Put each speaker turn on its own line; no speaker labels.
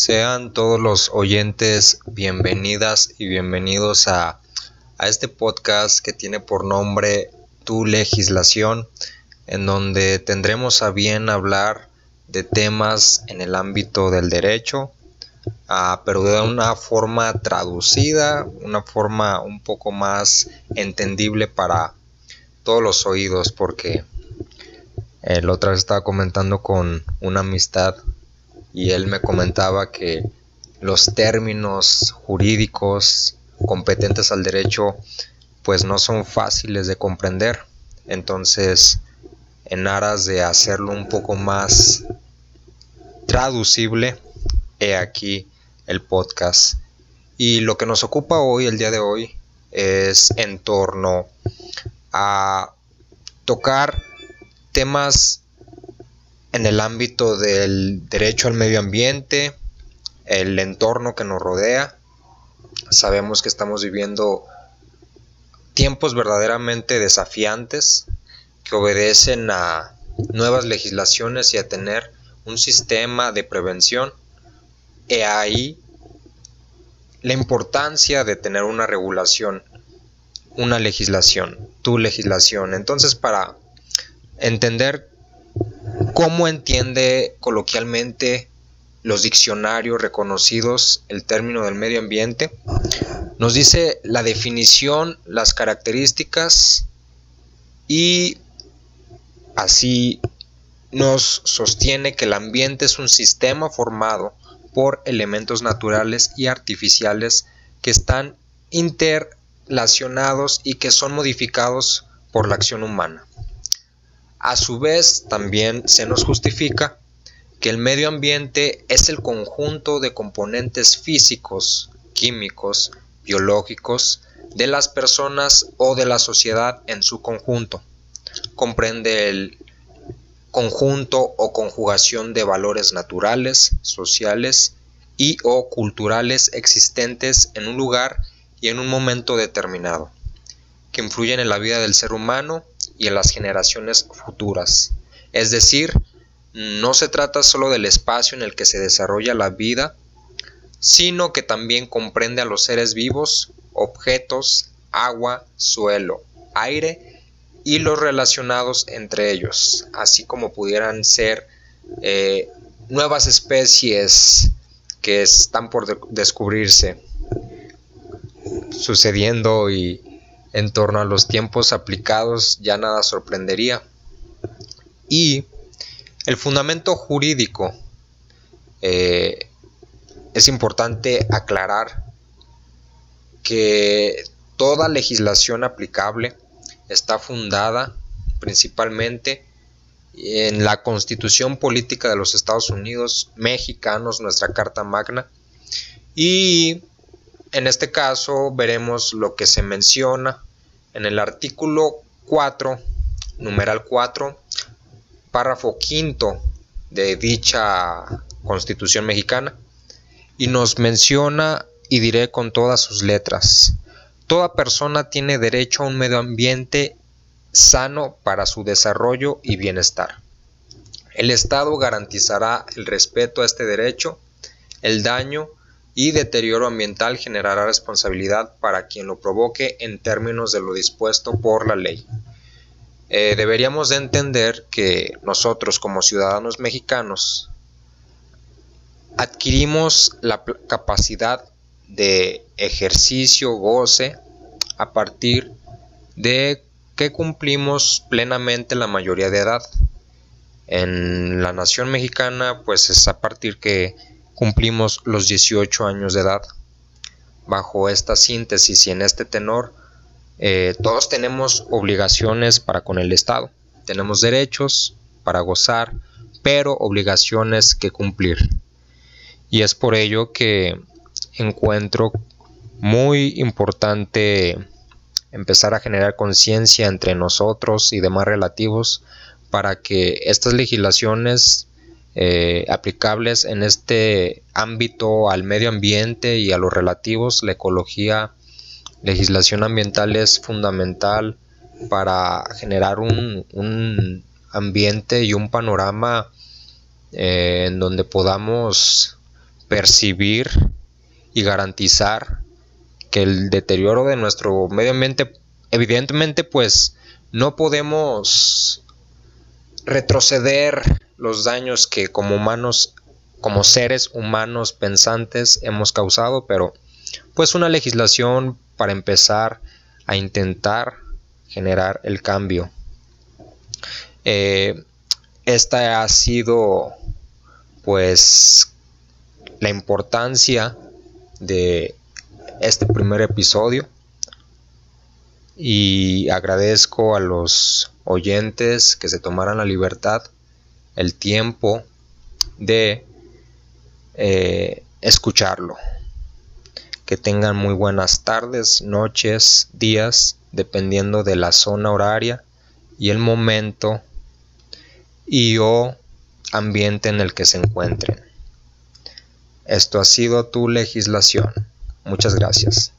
Sean todos los oyentes bienvenidas y bienvenidos a, a, este podcast que tiene por nombre Tu legislación, en donde tendremos a bien hablar de temas en el ámbito del derecho, uh, pero de una forma traducida, una forma un poco más entendible para todos los oídos, porque el otra vez estaba comentando con una amistad y él me comentaba que los términos jurídicos competentes al derecho pues no son fáciles de comprender. Entonces, en aras de hacerlo un poco más traducible, he aquí el podcast. Y lo que nos ocupa hoy, el día de hoy, es en torno a tocar temas en el ámbito del derecho al medio ambiente, el entorno que nos rodea. Sabemos que estamos viviendo tiempos verdaderamente desafiantes que obedecen a nuevas legislaciones y a tener un sistema de prevención. He ahí la importancia de tener una regulación, una legislación, tu legislación. Entonces, para entender cómo entiende coloquialmente los diccionarios reconocidos el término del medio ambiente. Nos dice la definición, las características y así nos sostiene que el ambiente es un sistema formado por elementos naturales y artificiales que están interrelacionados y que son modificados por la acción humana. A su vez, también se nos justifica que el medio ambiente es el conjunto de componentes físicos, químicos, biológicos de las personas o de la sociedad en su conjunto. Comprende el conjunto o conjugación de valores naturales, sociales y o culturales existentes en un lugar y en un momento determinado, que influyen en la vida del ser humano y en las generaciones futuras. Es decir, no se trata solo del espacio en el que se desarrolla la vida, sino que también comprende a los seres vivos, objetos, agua, suelo, aire y los relacionados entre ellos, así como pudieran ser eh, nuevas especies que están por descubrirse, sucediendo y en torno a los tiempos aplicados ya nada sorprendería. Y el fundamento jurídico eh, es importante aclarar que toda legislación aplicable está fundada principalmente en la constitución política de los Estados Unidos mexicanos, nuestra Carta Magna, y en este caso veremos lo que se menciona en el artículo 4, numeral 4, párrafo quinto de dicha constitución mexicana y nos menciona y diré con todas sus letras, toda persona tiene derecho a un medio ambiente sano para su desarrollo y bienestar. El Estado garantizará el respeto a este derecho, el daño y deterioro ambiental generará responsabilidad para quien lo provoque en términos de lo dispuesto por la ley. Eh, deberíamos de entender que nosotros como ciudadanos mexicanos adquirimos la capacidad de ejercicio, goce, a partir de que cumplimos plenamente la mayoría de edad. En la nación mexicana, pues es a partir que cumplimos los 18 años de edad. Bajo esta síntesis y en este tenor, eh, todos tenemos obligaciones para con el Estado. Tenemos derechos para gozar, pero obligaciones que cumplir. Y es por ello que encuentro muy importante empezar a generar conciencia entre nosotros y demás relativos para que estas legislaciones eh, aplicables en este ámbito al medio ambiente y a los relativos, la ecología, legislación ambiental es fundamental para generar un, ambiente y un panorama eh, en donde podamos percibir y garantizar que el deterioro de nuestro medio ambiente, evidentemente, pues no podemos retroceder los daños que como humanos, como seres humanos pensantes hemos causado, pero pues una legislación para empezar a intentar generar el cambio. Eh, esta ha sido pues la importancia de este primer episodio y agradezco a los oyentes que se tomaran la libertad, el tiempo de eh, escucharlo. Que tengan muy buenas tardes, noches, días, dependiendo de la zona horaria y el momento y o ambiente en el que se encuentren. Esto ha sido tu legislación. Muchas gracias.